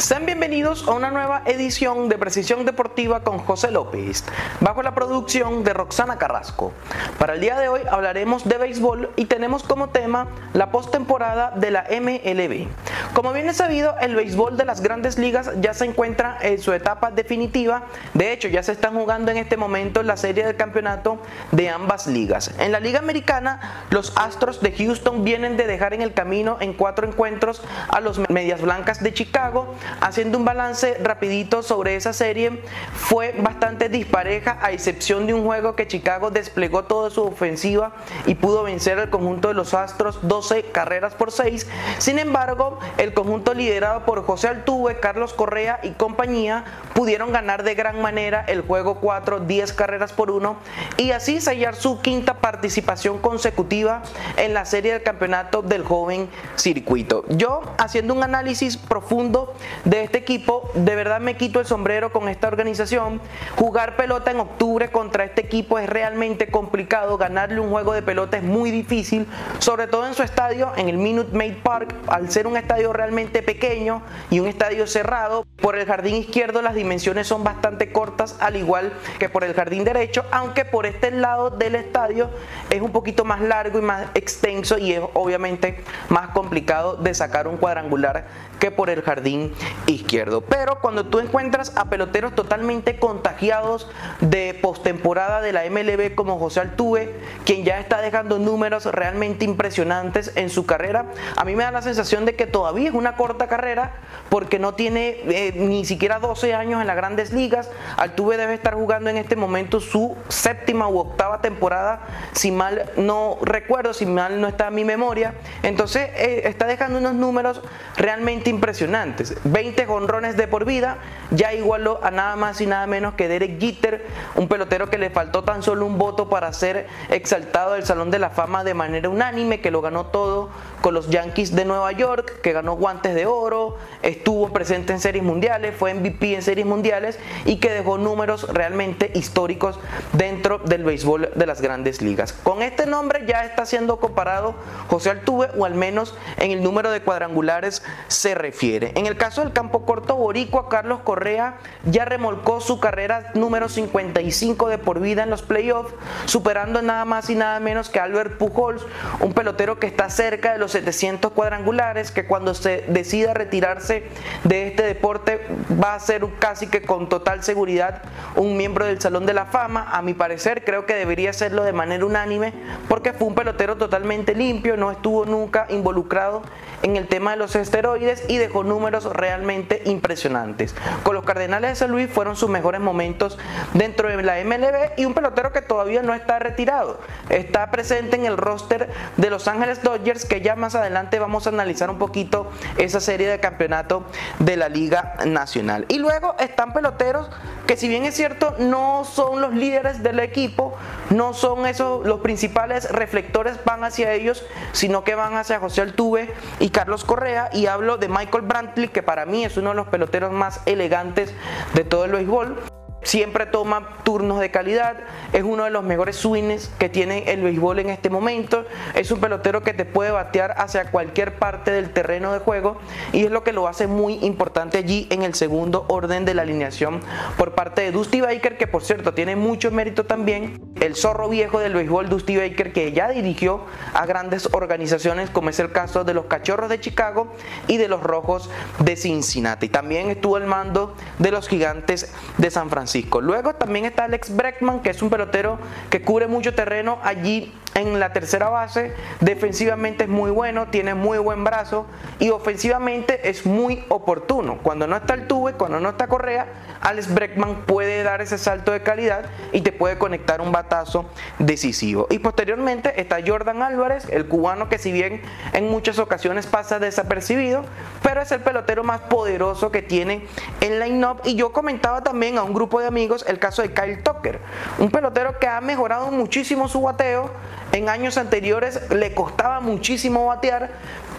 Sean bienvenidos a una nueva edición de Precisión Deportiva con José López, bajo la producción de Roxana Carrasco. Para el día de hoy hablaremos de béisbol y tenemos como tema la postemporada de la MLB. Como bien es sabido, el béisbol de las grandes ligas ya se encuentra en su etapa definitiva. De hecho, ya se están jugando en este momento la serie del campeonato de ambas ligas. En la Liga Americana, los Astros de Houston vienen de dejar en el camino en cuatro encuentros a los Medias Blancas de Chicago haciendo un balance rapidito sobre esa serie, fue bastante dispareja a excepción de un juego que Chicago desplegó toda su ofensiva y pudo vencer al conjunto de los Astros 12 carreras por 6. Sin embargo, el conjunto liderado por José Altuve, Carlos Correa y compañía pudieron ganar de gran manera el juego 4, 10 carreras por 1 y así sellar su quinta participación consecutiva en la serie del campeonato del joven circuito. Yo haciendo un análisis profundo de este equipo, de verdad me quito el sombrero con esta organización. Jugar pelota en octubre contra este equipo es realmente complicado, ganarle un juego de pelota es muy difícil, sobre todo en su estadio, en el Minute Maid Park, al ser un estadio realmente pequeño y un estadio cerrado. Por el jardín izquierdo las dimensiones son bastante cortas, al igual que por el jardín derecho, aunque por este lado del estadio es un poquito más largo y más extenso y es obviamente más complicado de sacar un cuadrangular que por el jardín izquierdo. Pero cuando tú encuentras a peloteros totalmente contagiados de postemporada de la MLB como José Altuve, quien ya está dejando números realmente impresionantes en su carrera, a mí me da la sensación de que todavía es una corta carrera porque no tiene eh, ni siquiera 12 años en las grandes ligas. Altuve debe estar jugando en este momento su séptima u octava temporada, si mal no recuerdo, si mal no está en mi memoria. Entonces eh, está dejando unos números realmente impresionantes. 20 jonrones de por vida, ya igualó a nada más y nada menos que Derek Jeter, un pelotero que le faltó tan solo un voto para ser exaltado del Salón de la Fama de manera unánime, que lo ganó todo con los Yankees de Nueva York, que ganó guantes de oro, estuvo presente en series mundiales, fue MVP en series mundiales y que dejó números realmente históricos dentro del béisbol de las grandes ligas. Con este nombre ya está siendo comparado José Altuve, o al menos en el número de cuadrangulares se refiere. En el caso del campo corto boricua, Carlos Correa ya remolcó su carrera número 55 de por vida en los playoffs, superando nada más y nada menos que Albert Pujols, un pelotero que está cerca de los 700 cuadrangulares, que cuando se decida retirarse de este deporte va a ser casi que con total seguridad un miembro del Salón de la Fama. A mi parecer creo que debería hacerlo de manera unánime porque fue un pelotero totalmente limpio, no estuvo nunca involucrado en el tema de los esteroides y dejó números realmente impresionantes. Con los Cardenales de San Luis fueron sus mejores momentos dentro de la MLB y un pelotero que todavía no está retirado. Está presente en el roster de Los Ángeles Dodgers que ya más adelante vamos a analizar un poquito esa serie de campeonato de la Liga Nacional. Y luego están peloteros que si bien es cierto no son los líderes del equipo, no son esos los principales reflectores van hacia ellos, sino que van hacia José Altuve y Carlos Correa y hablo de Michael Brantley que para mí es uno de los peloteros más elegantes de todo el béisbol siempre toma turnos de calidad, es uno de los mejores swings que tiene el béisbol en este momento, es un pelotero que te puede batear hacia cualquier parte del terreno de juego y es lo que lo hace muy importante allí en el segundo orden de la alineación por parte de Dusty Baker, que por cierto tiene mucho mérito también, el zorro viejo del béisbol Dusty Baker que ya dirigió a grandes organizaciones como es el caso de los Cachorros de Chicago y de los Rojos de Cincinnati. También estuvo el mando de los Gigantes de San Francisco. Luego también está Alex Breckman, que es un pelotero que cubre mucho terreno allí en la tercera base. Defensivamente es muy bueno, tiene muy buen brazo y ofensivamente es muy oportuno. Cuando no está el tuve, cuando no está Correa, Alex Breckman puede dar ese salto de calidad y te puede conectar un batazo decisivo. Y posteriormente está Jordan Álvarez, el cubano que si bien en muchas ocasiones pasa desapercibido, pero es el pelotero más poderoso que tiene en line-up. Y yo comentaba también a un grupo de amigos el caso de Kyle Tucker, un pelotero que ha mejorado muchísimo su bateo. En años anteriores le costaba muchísimo batear,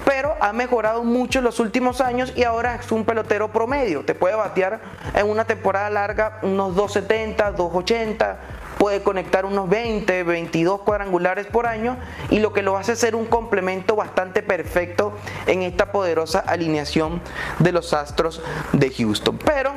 pero ha mejorado mucho en los últimos años y ahora es un pelotero promedio. Te puede batear en una temporada larga unos 270, 280 puede conectar unos 20, 22 cuadrangulares por año y lo que lo hace ser un complemento bastante perfecto en esta poderosa alineación de los Astros de Houston. Pero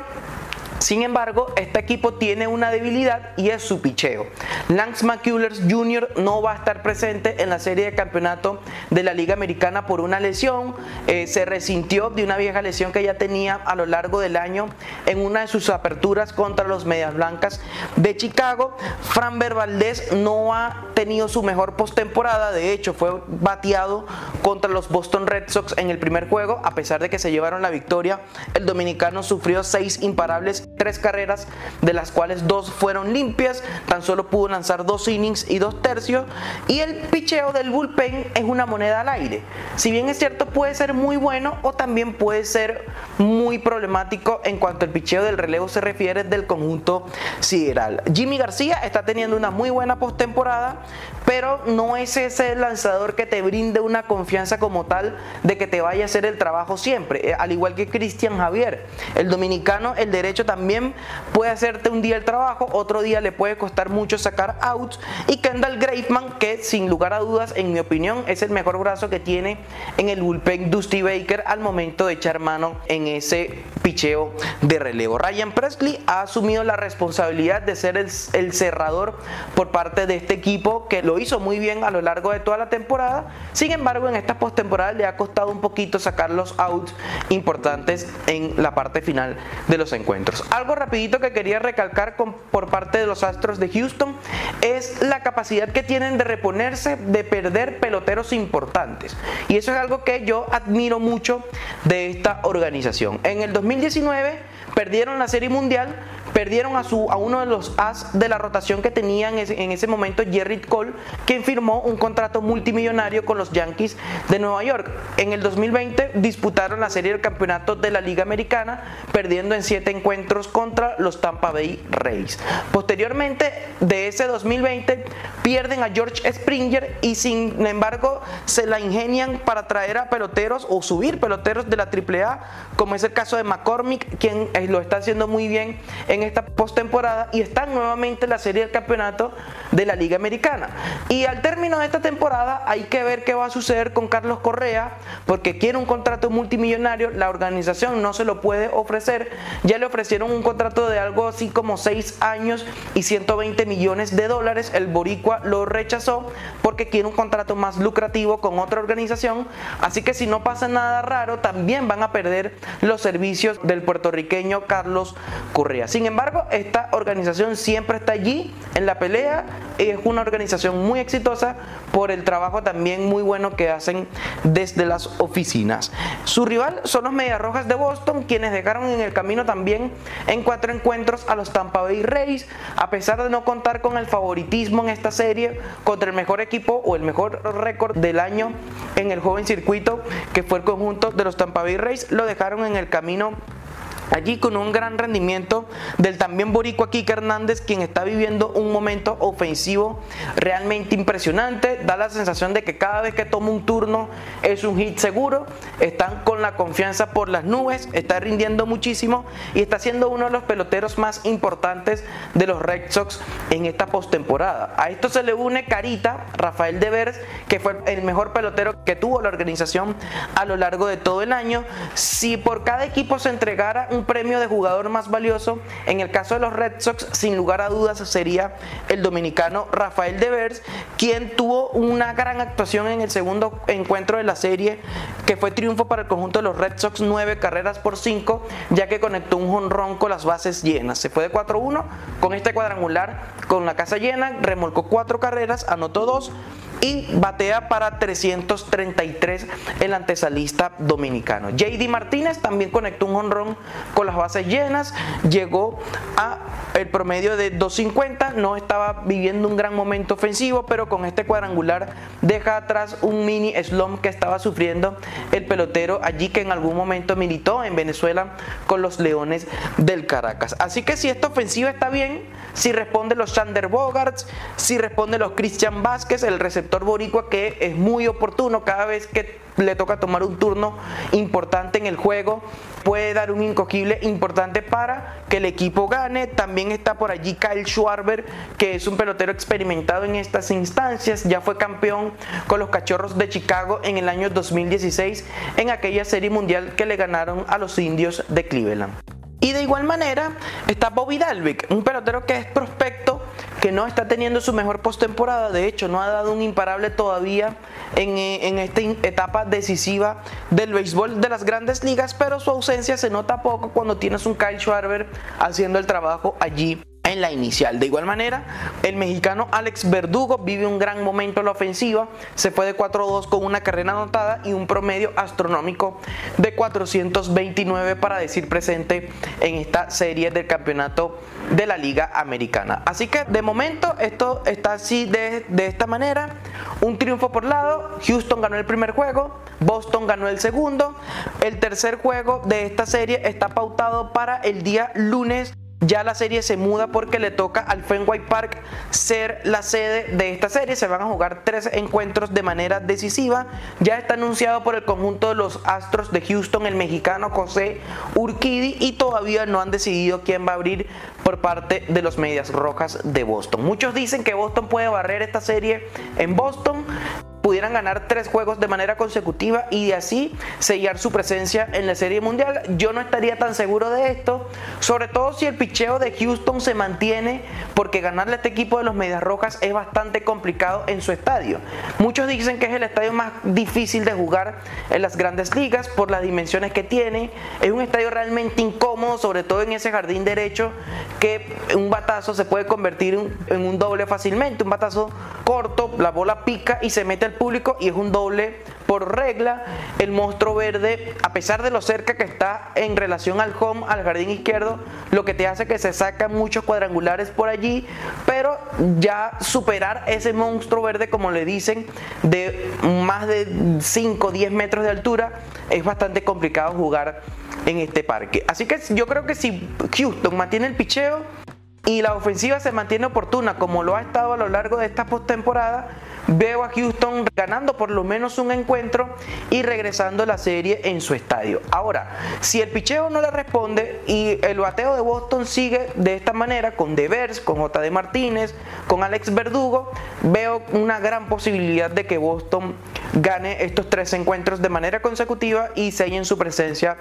sin embargo, este equipo tiene una debilidad y es su picheo. Lance McCullers Jr. no va a estar presente en la serie de campeonato de la Liga Americana por una lesión. Eh, se resintió de una vieja lesión que ya tenía a lo largo del año en una de sus aperturas contra los Medias Blancas de Chicago. Framber Valdez no ha tenido su mejor postemporada. De hecho, fue bateado contra los Boston Red Sox en el primer juego. A pesar de que se llevaron la victoria, el dominicano sufrió seis imparables tres carreras, de las cuales dos fueron limpias, tan solo pudo lanzar dos innings y dos tercios, y el picheo del bullpen es una moneda al aire. Si bien es cierto, puede ser muy bueno o también puede ser muy problemático en cuanto al picheo del relevo se refiere del conjunto sideral. Jimmy García está teniendo una muy buena postemporada, pero no es ese lanzador que te brinde una confianza como tal de que te vaya a hacer el trabajo siempre, eh, al igual que Cristian Javier. El dominicano, el derecho también también puede hacerte un día el trabajo, otro día le puede costar mucho sacar outs. Y Kendall Graveman, que sin lugar a dudas, en mi opinión, es el mejor brazo que tiene en el bullpen Dusty Baker al momento de echar mano en ese picheo de relevo. Ryan Presley ha asumido la responsabilidad de ser el, el cerrador por parte de este equipo que lo hizo muy bien a lo largo de toda la temporada. Sin embargo, en esta postemporada le ha costado un poquito sacar los outs importantes en la parte final de los encuentros algo rapidito que quería recalcar por parte de los Astros de Houston es la capacidad que tienen de reponerse de perder peloteros importantes. Y eso es algo que yo admiro mucho de esta organización. En el 2019 perdieron la Serie Mundial perdieron a, su, a uno de los as de la rotación que tenían en ese, momento, Jerry Cole, quien firmó un contrato multimillonario con los Yankees de Nueva York. En el 2020 disputaron la serie del campeonato de la Liga Americana, perdiendo en siete encuentros contra los Tampa Bay Rays. Posteriormente de ese 2020 pierden a George Springer y sin embargo se la ingenian para traer a peloteros o subir peloteros de la AAA, como es el caso de McCormick, quien eh, lo está haciendo muy bien en esta postemporada y están nuevamente en la serie del campeonato de la Liga Americana. Y al término de esta temporada hay que ver qué va a suceder con Carlos Correa, porque quiere un contrato multimillonario, la organización no se lo puede ofrecer, ya le ofrecieron un contrato de algo así como 6 años y 120 millones de dólares, el Boricua lo rechazó porque quiere un contrato más lucrativo con otra organización, así que si no pasa nada raro, también van a perder los servicios del puertorriqueño Carlos Correa. Sin embargo, esta organización siempre está allí en la pelea. Es una organización muy exitosa por el trabajo también muy bueno que hacen desde las oficinas. Su rival son los Medias Rojas de Boston, quienes dejaron en el camino también en cuatro encuentros a los Tampa Bay Rays, a pesar de no contar con el favoritismo en esta serie contra el mejor equipo o el mejor récord del año en el joven circuito que fue el conjunto de los Tampa Bay Rays, lo dejaron en el camino Allí con un gran rendimiento del también boricua Kike Hernández, quien está viviendo un momento ofensivo realmente impresionante. Da la sensación de que cada vez que toma un turno es un hit seguro. Están con la confianza por las nubes, está rindiendo muchísimo y está siendo uno de los peloteros más importantes de los Red Sox en esta postemporada. A esto se le une Carita, Rafael Devers, que fue el mejor pelotero que tuvo la organización a lo largo de todo el año. Si por cada equipo se entregara un premio de jugador más valioso. En el caso de los Red Sox, sin lugar a dudas, sería el dominicano Rafael Devers, quien tuvo una gran actuación en el segundo encuentro de la serie, que fue triunfo para el conjunto de los Red Sox, nueve carreras por cinco, ya que conectó un jonrón con las bases llenas. Se fue de 4-1 con este cuadrangular, con la casa llena, remolcó cuatro carreras, anotó dos y batea para 333 el antesalista dominicano. JD Martínez también conectó un honrón con las bases llenas, llegó a el promedio de 250, no estaba viviendo un gran momento ofensivo, pero con este cuadrangular deja atrás un mini slump que estaba sufriendo el pelotero allí que en algún momento militó en Venezuela con los Leones del Caracas. Así que si esta ofensiva está bien, si responde los Sander Bogarts, si responde los Christian Vázquez, el receptor boricua que es muy oportuno cada vez que le toca tomar un turno importante en el juego, puede dar un incogible importante para que el equipo gane. También está por allí Kyle Schwarber, que es un pelotero experimentado en estas instancias, ya fue campeón con los Cachorros de Chicago en el año 2016 en aquella serie mundial que le ganaron a los indios de Cleveland. Y de igual manera está Bobby Dalvik, un pelotero que es prospecto, que no está teniendo su mejor postemporada, de hecho no ha dado un imparable todavía en, eh, en, esta etapa decisiva del béisbol de las grandes ligas, pero su ausencia se nota poco cuando tienes un Kyle Schwarber haciendo el trabajo allí en la inicial. De igual manera, el mexicano Alex Verdugo vive un gran momento en la ofensiva, se fue de 4-2 con una carrera anotada y un promedio astronómico de 429 para decir presente en esta serie del campeonato de la Liga Americana. Así que de momento esto está así de, de esta manera, un triunfo por lado, Houston ganó el primer juego, Boston ganó el segundo, el tercer juego de esta serie está pautado para el día lunes ya la serie se muda porque le toca al Fenway Park ser la sede de esta serie. Se van a jugar tres encuentros de manera decisiva. Ya está anunciado por el conjunto de los Astros de Houston el mexicano José Urquidi y todavía no han decidido quién va a abrir por parte de los Medias Rojas de Boston. Muchos dicen que Boston puede barrer esta serie en Boston pudieran ganar tres juegos de manera consecutiva y de así sellar su presencia en la Serie Mundial. Yo no estaría tan seguro de esto, sobre todo si el picheo de Houston se mantiene, porque ganarle a este equipo de los Medias Rojas es bastante complicado en su estadio. Muchos dicen que es el estadio más difícil de jugar en las grandes ligas por las dimensiones que tiene. Es un estadio realmente incómodo, sobre todo en ese jardín derecho, que un batazo se puede convertir en un doble fácilmente. Un batazo corto, la bola pica y se mete al público y es un doble por regla. El monstruo verde, a pesar de lo cerca que está en relación al home, al jardín izquierdo, lo que te hace que se sacan muchos cuadrangulares por allí, pero ya superar ese monstruo verde, como le dicen, de más de 5 o 10 metros de altura, es bastante complicado jugar en este parque. Así que yo creo que si Houston mantiene el picheo, y la ofensiva se mantiene oportuna como lo ha estado a lo largo de esta postemporada, veo a Houston ganando por lo menos un encuentro y regresando la serie en su estadio. Ahora, si el picheo no le responde y el bateo de Boston sigue de esta manera, con Devers, con J.D. Martínez, con Alex Verdugo, veo una gran posibilidad de que Boston gane estos tres encuentros de manera consecutiva y sellen su presencia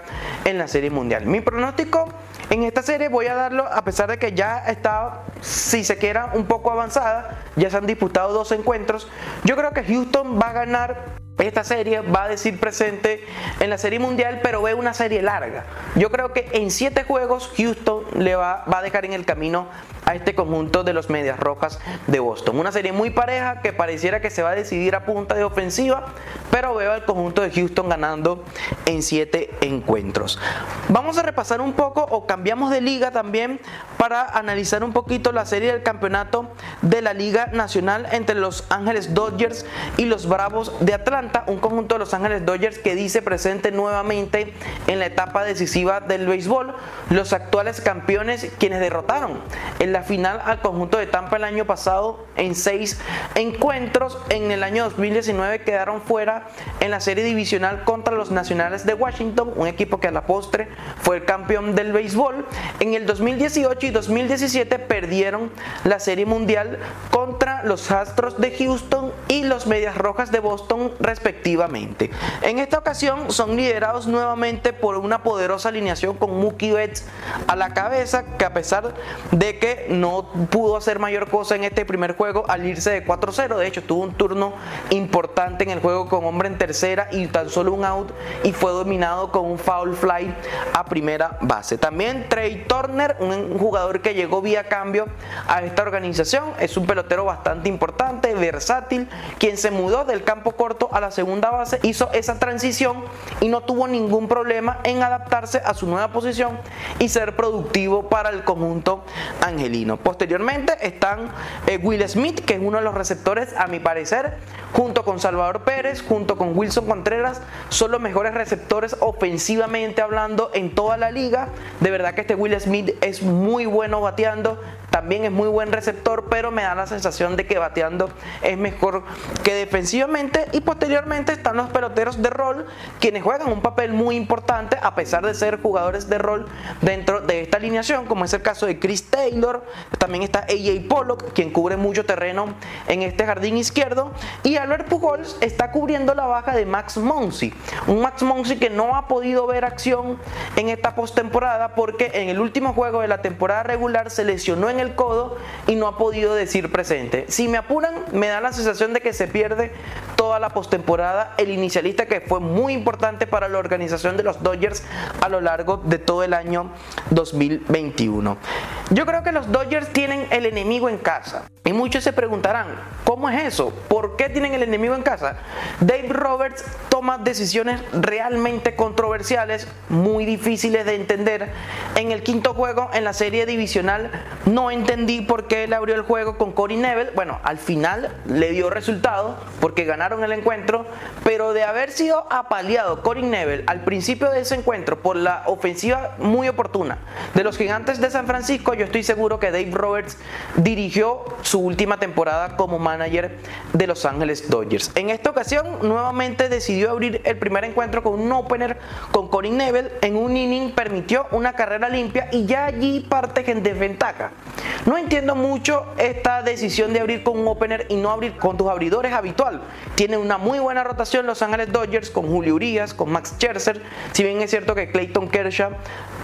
en la serie mundial. Mi pronóstico en esta serie voy a darlo a pesar de que ya está, si se quiera, un poco avanzada, ya se han disputado dos encuentros. Yo creo que Houston va a ganar esta serie va a decir presente en la serie mundial, pero ve una serie larga. Yo creo que en siete juegos Houston le va, va, a dejar en el camino a este conjunto de los Medias Rojas de Boston. Una serie muy pareja que pareciera que se va a decidir a punta de ofensiva, pero veo al conjunto de Houston ganando en siete encuentros. Vamos a repasar un poco o cambiamos de liga también para analizar un poquito la serie del campeonato de la Liga Nacional entre los Ángeles Dodgers y los Bravos de Atlanta un conjunto de Los Ángeles Dodgers que dice presente nuevamente en la etapa decisiva del béisbol, los actuales campeones quienes derrotaron la final al conjunto de Tampa el año pasado en seis encuentros. En el año 2019 quedaron fuera en la serie divisional contra los Nacionales de Washington, un equipo que a la postre fue el campeón del béisbol. En el 2018 y 2017 perdieron la serie mundial contra los Astros de Houston y los Medias Rojas de Boston respectivamente. En esta ocasión son liderados nuevamente por una poderosa alineación con Mookie Betts a la cabeza, que a pesar de que no pudo hacer mayor cosa en este primer juego al irse de 4-0, de hecho tuvo un turno importante en el juego con hombre en tercera y tan solo un out y fue dominado con un foul fly a primera base. También Trey Turner, un jugador que llegó vía cambio a esta organización, es un pelotero bastante importante, versátil, quien se mudó del campo corto a la segunda base, hizo esa transición y no tuvo ningún problema en adaptarse a su nueva posición y ser productivo para el conjunto Posteriormente están eh, Will Smith, que es uno de los receptores, a mi parecer, junto con Salvador Pérez, junto con Wilson Contreras, son los mejores receptores ofensivamente hablando en toda la liga. De verdad que este Will Smith es muy bueno bateando, también es muy buen receptor, pero me da la sensación de que bateando es mejor que defensivamente. Y posteriormente están los peloteros de rol, quienes juegan un papel muy importante a pesar de ser jugadores de rol dentro de esta alineación, como es el caso de Chris Taylor, también está AJ Pollock, quien cubre mucho terreno en este jardín izquierdo, y Albert Pujols está cubriendo la baja de Max Monsi, un Max Monsi que no ha podido ver acción en esta postemporada porque en el último juego de la temporada regular se lesionó en el codo y no ha podido decir presente. Si me apuran, me da la sensación de que se pierde toda la postemporada el inicialista que fue muy importante para la organización de los Dodgers a lo largo de todo el año 2021. Yo creo que los Dodgers tienen el enemigo en casa. Y muchos se preguntarán, ¿cómo es eso? ¿Por qué tienen el enemigo en casa? Dave Roberts toma decisiones realmente controversiales, muy difíciles de entender. En el quinto juego, en la serie divisional, no entendí por qué él abrió el juego con Corey Neville. Bueno, al final le dio resultado porque ganaron el encuentro, pero de haber sido apaleado Corey Neville al principio de ese encuentro por la ofensiva muy oportuna de los gigantes de San Francisco, yo estoy seguro que Dave Roberts dirigió su última temporada como manager de Los Ángeles Dodgers. En esta ocasión, nuevamente decidió abrir el primer encuentro con un opener con Corey Neville. En un inning permitió una carrera limpia y ya allí parte en desventaja. No entiendo mucho esta decisión de abrir con un opener y no abrir con tus abridores habitual. Tiene una muy buena rotación Los Ángeles Dodgers con Julio Urias, con Max Scherzer. Si bien es cierto que Clayton Kershaw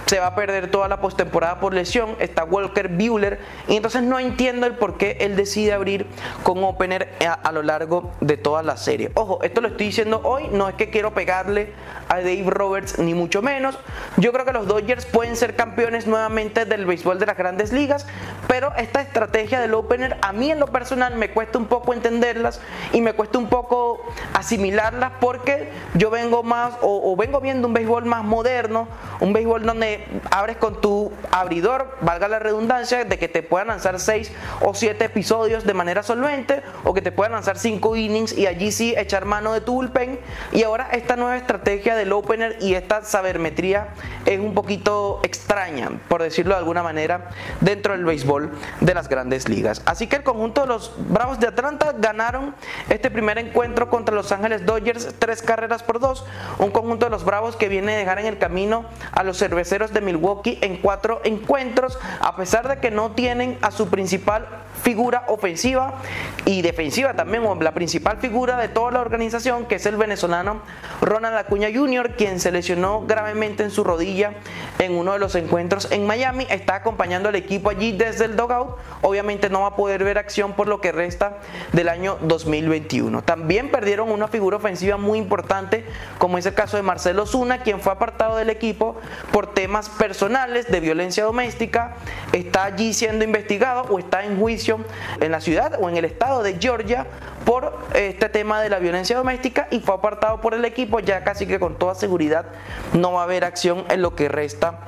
se va a perder toda la postemporada por lesión, está Walker Bueller y entonces no entiendo el por qué él decide abrir con opener a, lo largo de toda la serie. Ojo, esto lo estoy diciendo hoy, no es que quiero pegarle a Dave Roberts ni mucho menos. Yo creo que los Dodgers pueden ser campeones nuevamente del béisbol de las grandes ligas, pero esta estrategia del opener a mí en lo personal me cuesta un poco entenderlas y me cuesta un poco asimilarlas porque yo vengo más o, o vengo viendo un béisbol más moderno, un béisbol donde abres con tu abridor, valga la redundancia, de que te puedan lanzar 6 o 7 episodios de manera solvente o que te puedan lanzar 5 innings y allí sí echar mano de tu bullpen. Y ahora esta nueva estrategia del opener y esta sabermetría es un poquito extraña, por decirlo de alguna manera, dentro del béisbol de las grandes ligas. Así que el conjunto de los Bravos de Atlanta ganaron este primer encuentro contra Los Ángeles Dodgers, tres carreras por dos. Un conjunto de los Bravos que viene a dejar en el camino a los cerveceros de Milwaukee en cuatro encuentros, a pesar de que no tienen a su principal figura ofensiva y defensiva también, o la principal figura de toda la organización, que es el venezolano Ronald Acuña Jr., quien se lesionó gravemente en su rodilla en uno de los encuentros en Miami, está acompañando al equipo allí desde el dogout, obviamente no va a poder ver acción por lo que resta del año 2021. También perdieron una figura ofensiva muy importante, como es el caso de Marcelo Zuna, quien fue apartado del equipo por temas personales de violencia doméstica, está allí siendo investigado o está en juicio en la ciudad o en el estado de Georgia por este tema de la violencia doméstica y fue apartado por el equipo, ya casi que con toda seguridad no va a haber acción en lo que resta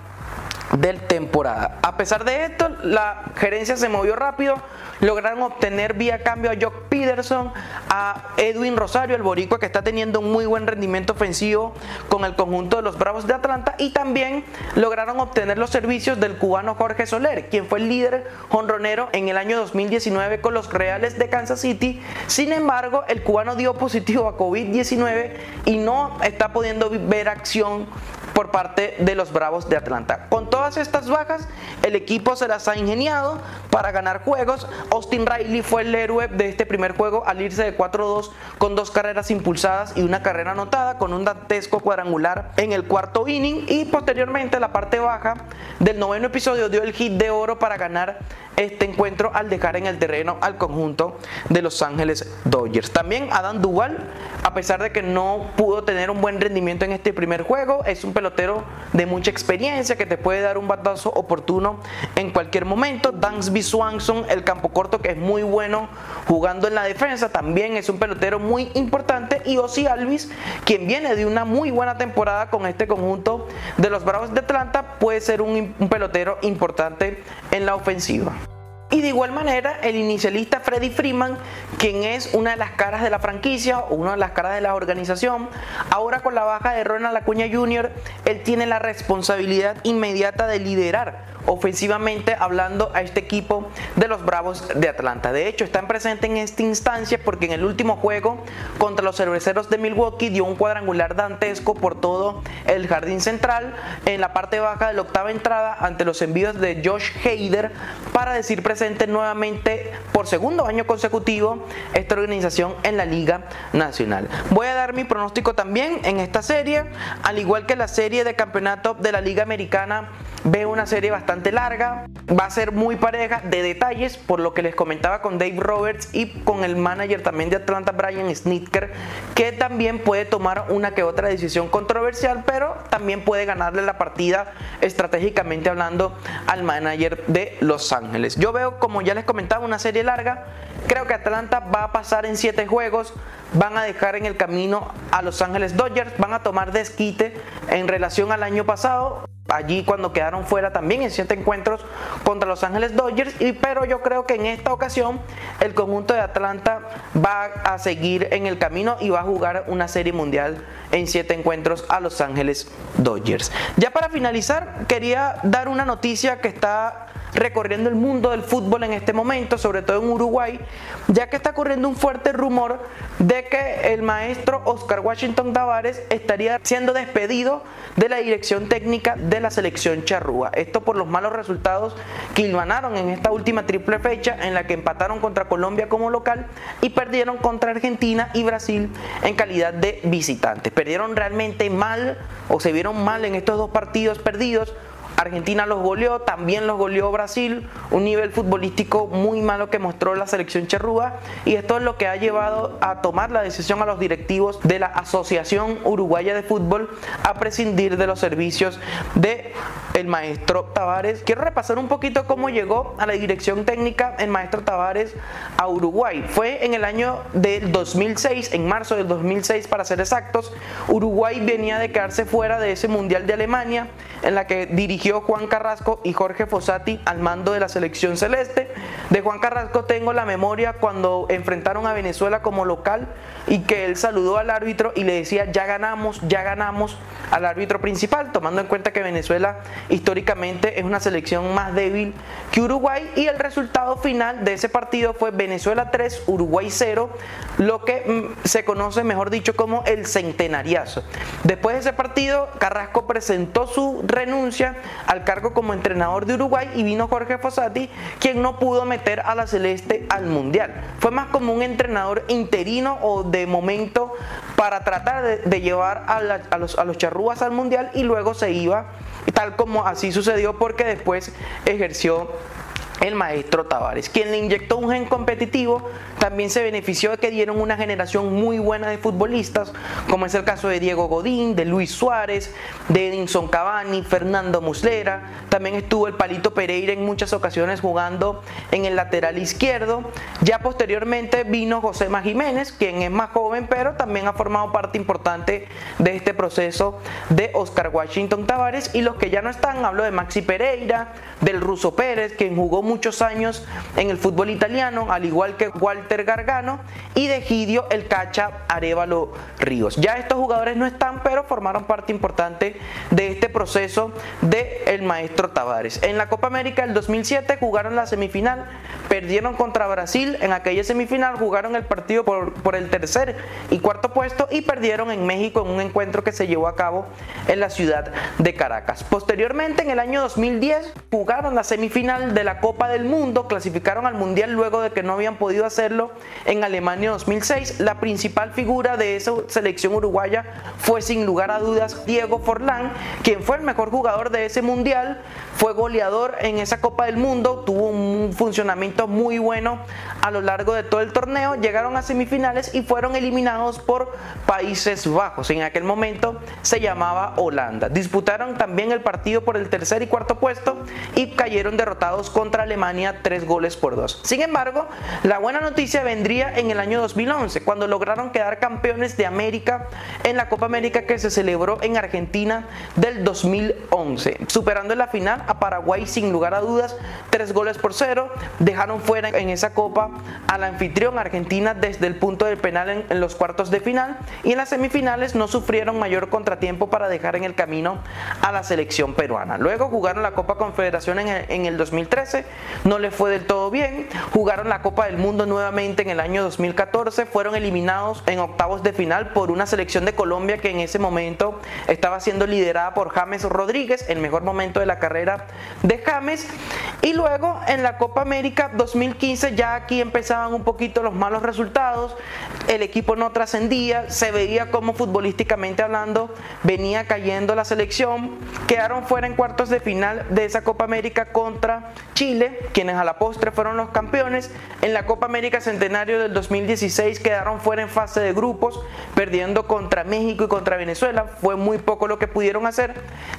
del temporada. A pesar de esto, la gerencia se movió rápido, lograron obtener vía cambio a Jock Peterson, a Edwin Rosario, el boricua que está teniendo un muy buen rendimiento ofensivo con el conjunto de los Bravos de Atlanta y también lograron obtener los servicios del cubano Jorge Soler, quien fue el líder jonronero en el año 2019 con los Reales de Kansas City. Sin embargo, el cubano dio positivo a COVID-19 y no está pudiendo ver acción por parte de los Bravos de Atlanta. Con todas estas bajas, el equipo se las ha ingeniado para ganar juegos. Austin Riley fue el héroe de este primer juego al irse de 4-2 con dos carreras impulsadas y una carrera anotada con un dantesco cuadrangular en el cuarto inning y posteriormente la parte baja del noveno episodio dio el hit de oro para ganar este encuentro al dejar en el terreno al conjunto de Los Ángeles Dodgers. También Adam Duval, a pesar de que no pudo tener un buen rendimiento en este primer juego, es un pelotero de mucha experiencia que te puede dar un batazo oportuno en cualquier momento. Dansby Swanson, el campo corto que es muy bueno jugando en la defensa, también es un pelotero muy importante. Y Ozzy Alvis, quien viene de una muy buena temporada con este conjunto de los Bravos de Atlanta, puede ser un, un pelotero importante en la ofensiva. Y de igual manera, el inicialista Freddy Freeman, quien es una de las caras de la franquicia una de las caras de la organización, ahora con la baja de Ronald Acuña Jr., él tiene la responsabilidad inmediata de liderar ofensivamente hablando a este equipo de los Bravos de Atlanta. De hecho, están presentes en esta instancia porque en el último juego contra los cerveceros de Milwaukee dio un cuadrangular dantesco por todo el jardín central en la parte baja de la octava entrada ante los envíos de Josh Hader para decir presente nuevamente por segundo año consecutivo esta organización en la Liga Nacional. Voy a dar mi pronóstico también en esta serie, al igual que la serie de campeonato de la Liga Americana Veo una serie bastante larga, va a ser muy pareja de detalles, por lo que les comentaba con Dave Roberts y con el manager también de Atlanta, Brian Snitker, que también puede tomar una que otra decisión controversial, pero también puede ganarle la partida estratégicamente hablando al manager de Los Ángeles. Yo veo, como ya les comentaba, una serie larga. Creo que Atlanta va a pasar en 7 juegos, van a dejar en el camino a Los Ángeles Dodgers, van a tomar desquite en relación al año pasado allí cuando quedaron fuera también en siete encuentros contra Los Ángeles Dodgers, y, pero yo creo que en esta ocasión el conjunto de Atlanta va a seguir en el camino y va a jugar una serie mundial en siete encuentros a Los Ángeles Dodgers. Ya para finalizar, quería dar una noticia que está recorriendo el mundo del fútbol en este momento, sobre todo en Uruguay, ya que está corriendo un fuerte rumor de que el maestro Oscar Washington Tavares estaría siendo despedido de la dirección técnica de la selección charrúa. Esto por los malos resultados que ilvanaron en esta última triple fecha en la que empataron contra Colombia como local y perdieron contra Argentina y Brasil en calidad de visitantes. Perdieron realmente mal o se vieron mal en estos dos partidos perdidos Argentina los goleó, también los goleó Brasil, un nivel futbolístico muy malo que mostró la selección cherrúa y esto es lo que ha llevado a tomar la decisión a los directivos de la Asociación Uruguaya de Fútbol a prescindir de los servicios de el maestro Tavares. Quiero repasar un poquito cómo llegó a la dirección técnica el maestro Tavares a Uruguay. Fue en el año del 2006, en marzo del 2006 para ser exactos, Uruguay venía de quedarse fuera de ese Mundial de Alemania en la que dirigió Juan Carrasco y Jorge Fossati al mando de la selección celeste. De Juan Carrasco tengo la memoria cuando enfrentaron a Venezuela como local y que él saludó al árbitro y le decía ya ganamos, ya ganamos al árbitro principal, tomando en cuenta que Venezuela históricamente es una selección más débil que Uruguay y el resultado final de ese partido fue Venezuela 3, Uruguay 0, lo que mm, se conoce mejor dicho como el centenariazo. Después de ese partido, Carrasco presentó su renuncia al cargo como entrenador de Uruguay y vino Jorge Fossati, quien no pudo meter a la Celeste al Mundial. Fue más como un entrenador interino o de momento para tratar de, llevar a, los, a los charrúas al Mundial y luego se iba, tal como así sucedió porque después ejerció el maestro Tavares. Quien le inyectó un gen competitivo también se benefició de que dieron una generación muy buena de futbolistas, como es el caso de Diego Godín, de Luis Suárez, de Edinson Cavani, Fernando Muslera. También estuvo el Palito Pereira en muchas ocasiones jugando en el lateral izquierdo. Ya posteriormente vino José Jiménez, quien es más joven, pero también ha formado parte importante de este proceso de Oscar Washington Tavares. Y los que ya no están, hablo de Maxi Pereira, del Ruso Pérez, quien jugó muchos años en el fútbol italiano, al igual que Walter Gargano y de Gidio el Cacha Arevalo Ríos. Ya estos jugadores no están, pero formaron parte importante de este proceso de el maestro Tavares. En la Copa América del 2007 jugaron la semifinal, perdieron contra Brasil en aquella semifinal, jugaron el partido por, por el tercer y cuarto puesto y perdieron en México en un encuentro que se llevó a cabo en la ciudad de Caracas. Posteriormente, en el año 2010, jugaron la semifinal de la Copa del Mundo, clasificaron al Mundial luego de que no habían podido hacerlo en Alemania 2006. La principal figura de esa selección uruguaya fue sin lugar a dudas Diego Forlán, quien fue el mejor jugador de ese Mundial, fue goleador en esa Copa del Mundo, tuvo un funcionamiento muy bueno a lo largo de todo el torneo, llegaron a semifinales y fueron eliminados por Países Bajos. En aquel momento se llamaba Holanda. Disputaron también el partido por el tercer y cuarto puesto y cayeron derrotados contra Alemania tres goles por dos. Sin embargo, la buena noticia vendría en el año 2011, cuando lograron quedar campeones de América en la Copa América que se celebró en Argentina del 2011, superando la final a Paraguay sin lugar a dudas. Tres goles por cero, dejaron fuera en esa copa a la anfitrión Argentina desde el punto del penal en, los cuartos de final. Y en las semifinales no sufrieron mayor contratiempo para dejar en el camino a la selección peruana. Luego jugaron la Copa Confederación en en el 2013, no les fue del todo bien, jugaron la Copa del Mundo nuevamente en el año 2014, fueron eliminados en octavos de final por una selección de Colombia que en ese momento estaba siendo liderada por James Rodríguez, el mejor momento de la carrera de James. Y luego en la Copa América 2015 ya aquí empezaban un poquito los malos resultados, el equipo no trascendía, se veía como futbolísticamente hablando venía cayendo la selección, quedaron fuera en cuartos de final de esa Copa América contra Chile, quienes a la postre fueron los campeones. En la Copa América Centenario del 2016 quedaron fuera en fase de grupos, perdiendo contra México y contra Venezuela. Fue muy poco lo que pudieron hacer.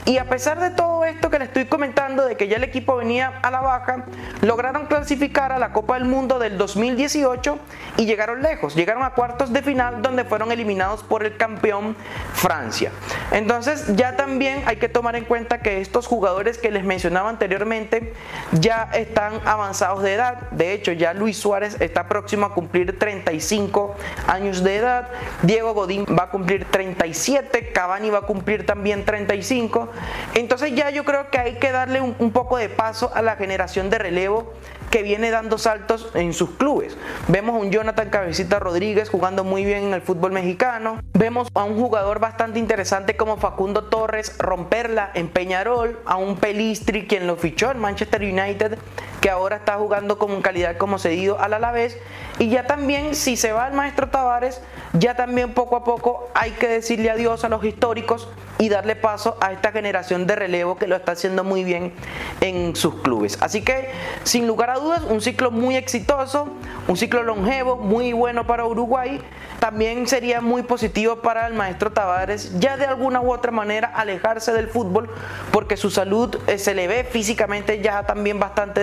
Y a pesar de todo esto que les estoy comentando, de que ya el equipo venía a la baja, lograron clasificar a la Copa del Mundo del 2018 y llegaron lejos. Llegaron a cuartos de final donde fueron eliminados por el campeón Francia. Entonces ya también hay que tomar en cuenta que estos jugadores que les mencionaba anteriormente ya están avanzados de edad. De hecho, ya Luis Suárez está próximo a cumplir 35 años de edad. Diego Godín va a cumplir 37. Cavani va a cumplir también 35. Entonces ya yo creo que hay que darle un, poco de paso a la generación de relevo que viene dando saltos en sus clubes. Vemos a un Jonathan Cabecita Rodríguez jugando muy bien en el fútbol mexicano. Vemos a un jugador bastante interesante como Facundo Torres romperla en Peñarol, a un Pelistri quien lo fichó en Manchester United que ahora está jugando con calidad como cedido al Alavés y ya también si se va el maestro Tavares, ya también poco a poco hay que decirle adiós a los históricos y darle paso a esta generación de relevo que lo está haciendo muy bien en sus clubes. Así que sin lugar a dudas, un ciclo muy exitoso, un ciclo longevo, muy bueno para Uruguay. También sería muy positivo para el maestro Tavares ya de alguna u otra manera alejarse del fútbol porque su salud eh, se le ve físicamente ya también bastante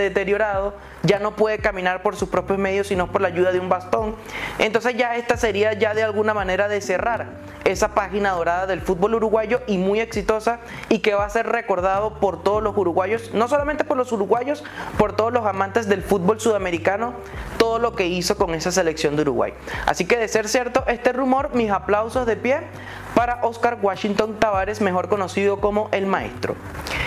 ya no puede caminar por sus propios medios sino por la ayuda de un bastón. Entonces ya esta sería ya de alguna manera de cerrar esa página dorada del fútbol uruguayo y muy exitosa y que va a ser recordado por todos los uruguayos, no solamente por los uruguayos, por todos los amantes del fútbol sudamericano, todo lo que hizo con esa selección de Uruguay. Así que de ser cierto este rumor, mis aplausos de pie para Oscar Washington Tavares, mejor conocido como el maestro.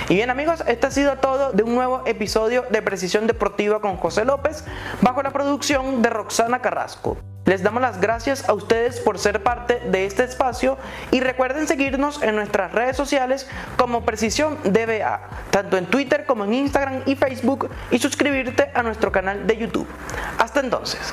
Y bien amigos, esto ha sido todo de un nuevo episodio de Precisión Deportiva con José López, bajo la producción de Roxana Carrasco. Les damos las gracias a ustedes por ser parte de este espacio y recuerden seguirnos en nuestras redes sociales como Precisión DBA, tanto en Twitter como en Instagram y Facebook y suscribirte a nuestro canal de YouTube. Hasta entonces.